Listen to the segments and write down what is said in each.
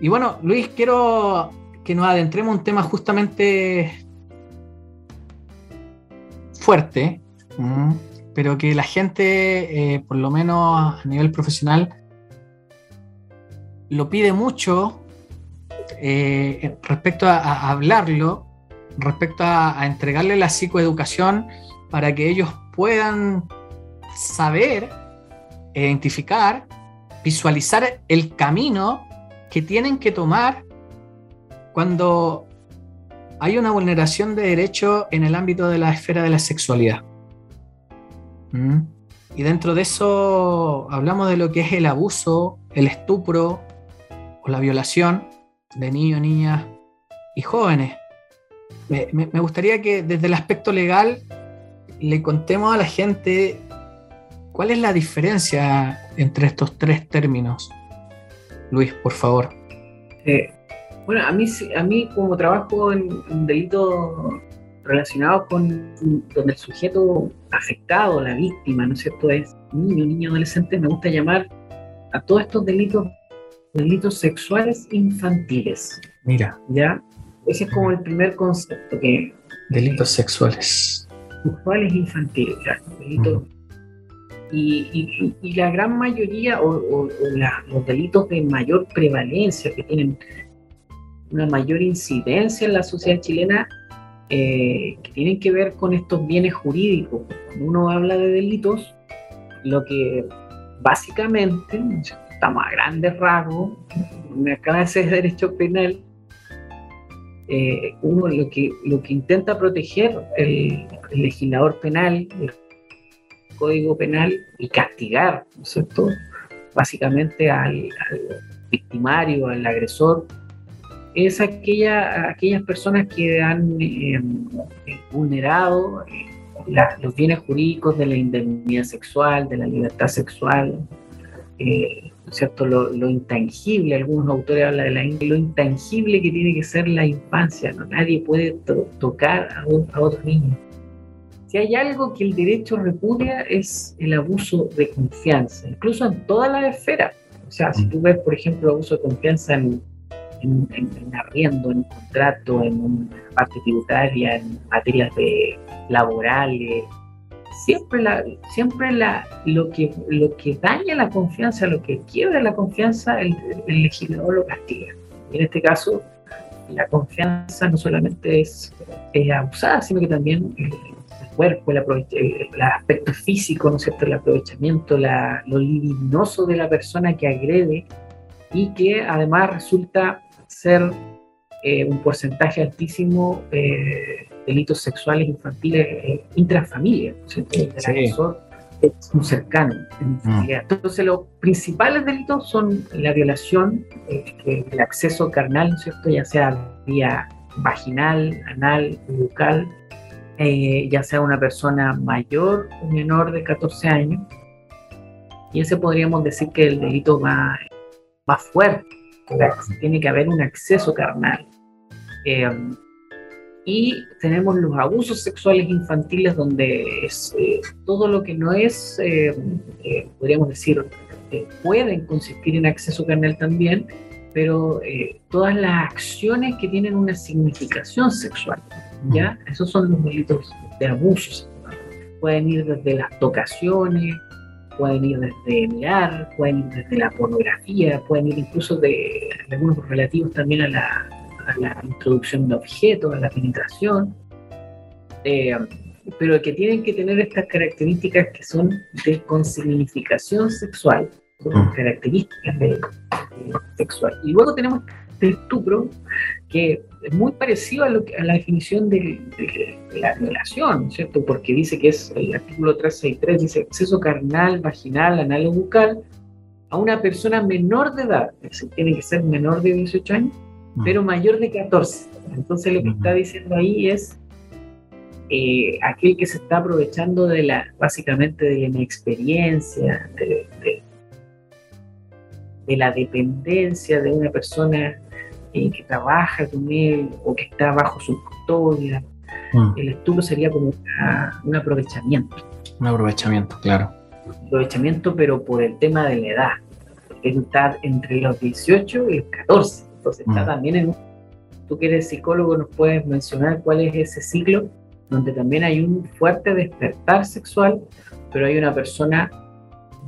Y bueno, Luis, quiero que nos adentremos en un tema justamente fuerte, pero que la gente, eh, por lo menos a nivel profesional, lo pide mucho eh, respecto a, hablarlo, respecto a, entregarle la psicoeducación para que ellos puedan saber, identificar, visualizar el camino que tienen que tomar cuando hay una vulneración de derechos en el ámbito de la esfera de la sexualidad. ¿Mm? Y dentro de eso hablamos de lo que es el abuso, el estupro o la violación de niños, niñas y jóvenes. Me, gustaría que desde el aspecto legal le contemos a la gente cuál es la diferencia entre estos tres términos. Luis, por favor. Eh, bueno, a mí, a mí como trabajo en, delitos relacionados con donde el sujeto afectado, la víctima, ¿no es cierto?, es niño, niño, adolescente, me gusta llamar a todos estos delitos delitos sexuales infantiles. Mira. ¿Ya? Ese es como el primer concepto que... Delitos sexuales. Sexuales infantiles, ya. Delitos... Y, la gran mayoría, o, los delitos de mayor prevalencia, que tienen una mayor incidencia en la sociedad chilena, eh, que tienen que ver con estos bienes jurídicos. Cuando uno habla de delitos, lo que básicamente estamos a grandes rasgos, me acaba de derecho penal, eh, uno lo que, lo que intenta proteger el, legislador penal, el código penal y castigar, ¿no es cierto? Básicamente al, victimario, al agresor, es aquella, aquellas personas que han eh, vulnerado eh, los bienes jurídicos de la indemnidad sexual, de la libertad sexual, cierto? Lo, intangible, algunos autores hablan de la lo intangible que tiene que ser la infancia, ¿no? Nadie puede tocar a, a otro niño. Si hay algo que el derecho repudia es el abuso de confianza, incluso en todas las esferas. O sea, si mm. tú ves, por ejemplo, abuso de confianza en, en, en, arriendo, en contrato, en una parte tributaria, en materias de laborales, siempre, la, siempre la, lo, que, lo que daña la confianza, lo que quiebra la confianza, el, legislador lo castiga. en este caso, la confianza no solamente es, abusada, sino que también el, cuerpo, el, el, aspecto físico, ¿no es cierto? el aprovechamiento, la, lo libidinoso de la persona que agrede y que además resulta ser eh, un porcentaje altísimo eh, delitos sexuales infantiles eh, intrafamilia, el agresor es un cercano. Mm. Entonces, los principales delitos son la violación, eh, el acceso carnal, ¿cierto? ya sea vía vaginal, anal, bucal, eh, ya sea una persona mayor o menor de 14 años. Y ese podríamos decir que el delito va más fuerte, tiene que haber un acceso carnal. Y tenemos los abusos sexuales infantiles, donde es eh, todo lo que no es, eh, eh, podríamos decir, pueden consistir en acceso carnal también, pero todas las acciones que tienen una significación sexual, ¿ya? Esos son los delitos de abusos. Pueden ir desde las tocaciones, pueden ir desde mirar, pueden ir desde la pornografía, pueden ir incluso de algunos relativos también a la a la introducción de objetos, a la penetración, eh, pero que tienen que tener estas características que son de consignificación sexual, son mm. características de, sexual. Y luego tenemos el estupro, que es muy parecido a, lo a la definición de, la violación, ¿cierto? Porque dice que es el artículo 363, dice acceso carnal, vaginal, anal o bucal a una persona menor de edad, es tiene que ser menor de 18 años, pero mayor de 14. Entonces lo que está diciendo ahí es eh, aquel que se está aprovechando de la, básicamente de la inexperiencia, de, la dependencia de una persona eh, que trabaja con él o que está bajo su custodia. El estupro sería como un aprovechamiento. Un aprovechamiento, claro. aprovechamiento, pero por el tema de la edad. está entre los 18 y los 14. Entonces está mm. también en... Tú que eres psicólogo, nos puedes mencionar cuál es ese ciclo donde también hay un fuerte despertar sexual, pero hay una persona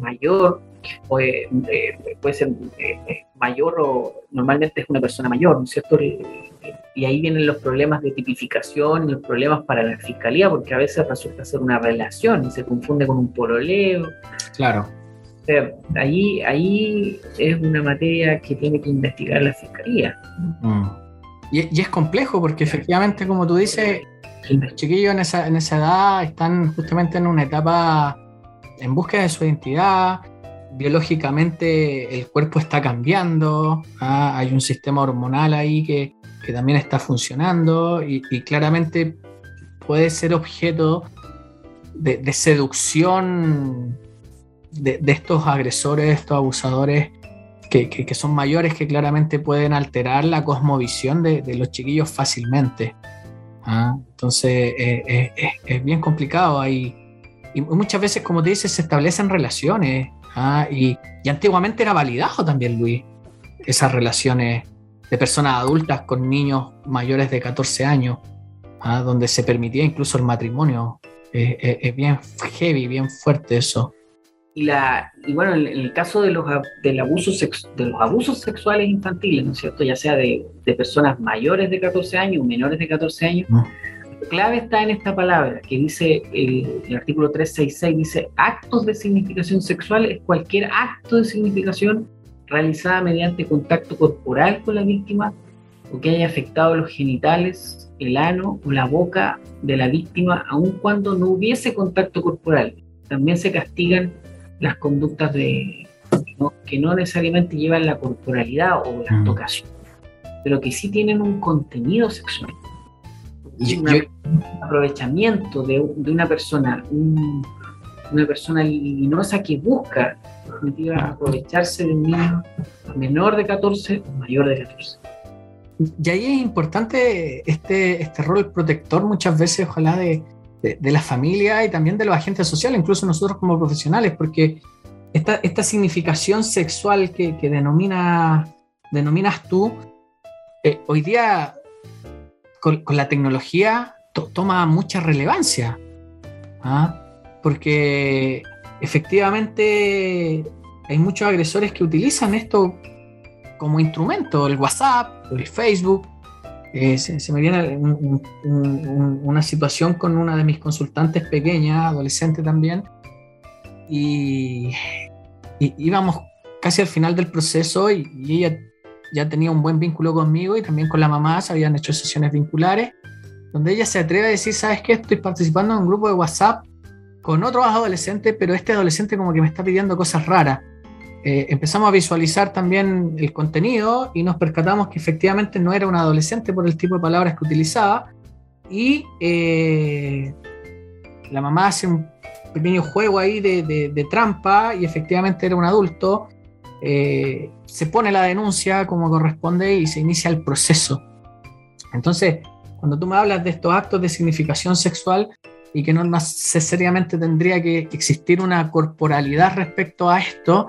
mayor, puede, eh, puede ser eh, mayor o normalmente es una persona mayor, ¿no es cierto? Y ahí vienen los problemas de tipificación y los problemas para la fiscalía, porque a veces resulta ser una relación y se confunde con un pololeo. Claro. O sea, ahí, ahí es una materia que tiene que investigar la fiscalía. Mm. Y, es complejo porque efectivamente, como tú dices, los chiquillos en esa, en esa edad están justamente en una etapa en búsqueda de su identidad, biológicamente el cuerpo está cambiando, ¿ah? hay un sistema hormonal ahí que, también está funcionando y, claramente puede ser objeto de, seducción de, estos agresores, estos abusadores que, son mayores que claramente pueden alterar la cosmovisión de, los chiquillos fácilmente. ¿ah? Entonces eh, eh, es bien complicado ahí. Y muchas veces, como te dices, se establecen relaciones ¿ah? y, antiguamente era validado también, Luis, esas relaciones de personas adultas con niños mayores de 14 años, ¿ah? donde se permitía incluso el matrimonio. Es, bien heavy, bien fuerte eso. Y, la, y bueno, en, el caso de los, del abuso de los abusos sexuales infantiles, ¿no es cierto? Ya sea de, de personas mayores de 14 años o menores de 14 años, mm clave está en esta palabra que dice el, artículo 366, dice actos de significación sexual es cualquier acto de significación realizada mediante contacto corporal con la víctima o que haya afectado los genitales, el ano o la boca de la víctima, aun cuando no hubiese contacto corporal. También se castigan las conductas de, que no necesariamente llevan la corporalidad o la mm. tocación, pero que sí tienen un contenido sexual un aprovechamiento de, una persona, una persona luminosa que busca aprovecharse de un niño menor de 14 o mayor de 14. Y ahí es importante este, este rol protector muchas veces, ojalá, de, de, la familia y también de los agentes sociales, incluso nosotros como profesionales, porque esta, esta significación sexual que, que denomina, denominas tú, eh, hoy día con, la tecnología toma mucha relevancia, ¿ah? porque efectivamente hay muchos agresores que utilizan esto como instrumento, el WhatsApp, el Facebook. Eh, se, me viene una situación con una de mis consultantes pequeñas, adolescente también, y, íbamos casi al final del proceso y, y ella ya tenía un buen vínculo conmigo y también con la mamá, se habían hecho sesiones vinculares, donde ella se atreve a decir, ¿sabes qué? Estoy participando en un grupo de WhatsApp con otros adolescentes, pero este adolescente como que me está pidiendo cosas raras. Eh, empezamos a visualizar también el contenido y nos percatamos que efectivamente no era un adolescente por el tipo de palabras que utilizaba y eh, la mamá hace un pequeño juego ahí de, de trampa y efectivamente era un adulto eh, se pone la denuncia como corresponde y se inicia el proceso. Entonces, cuando tú me hablas de estos actos de significación sexual y que no necesariamente tendría que existir una corporalidad respecto a esto,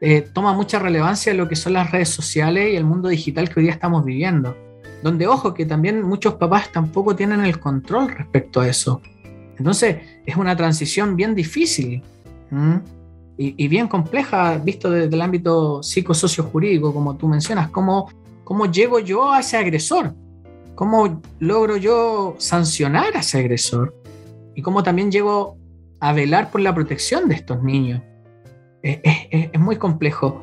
eh, toma mucha relevancia lo que son las redes sociales y el mundo digital que hoy día estamos viviendo. Donde, ojo, que también muchos papás tampoco tienen el control respecto a eso. Entonces, es una transición bien difícil y, bien compleja, visto desde el ámbito psicosocio jurídico, como tú mencionas, cómo, cómo llego yo a ese agresor, cómo logro yo sancionar a ese agresor y cómo también llego a velar por la protección de estos niños. Es, es muy complejo.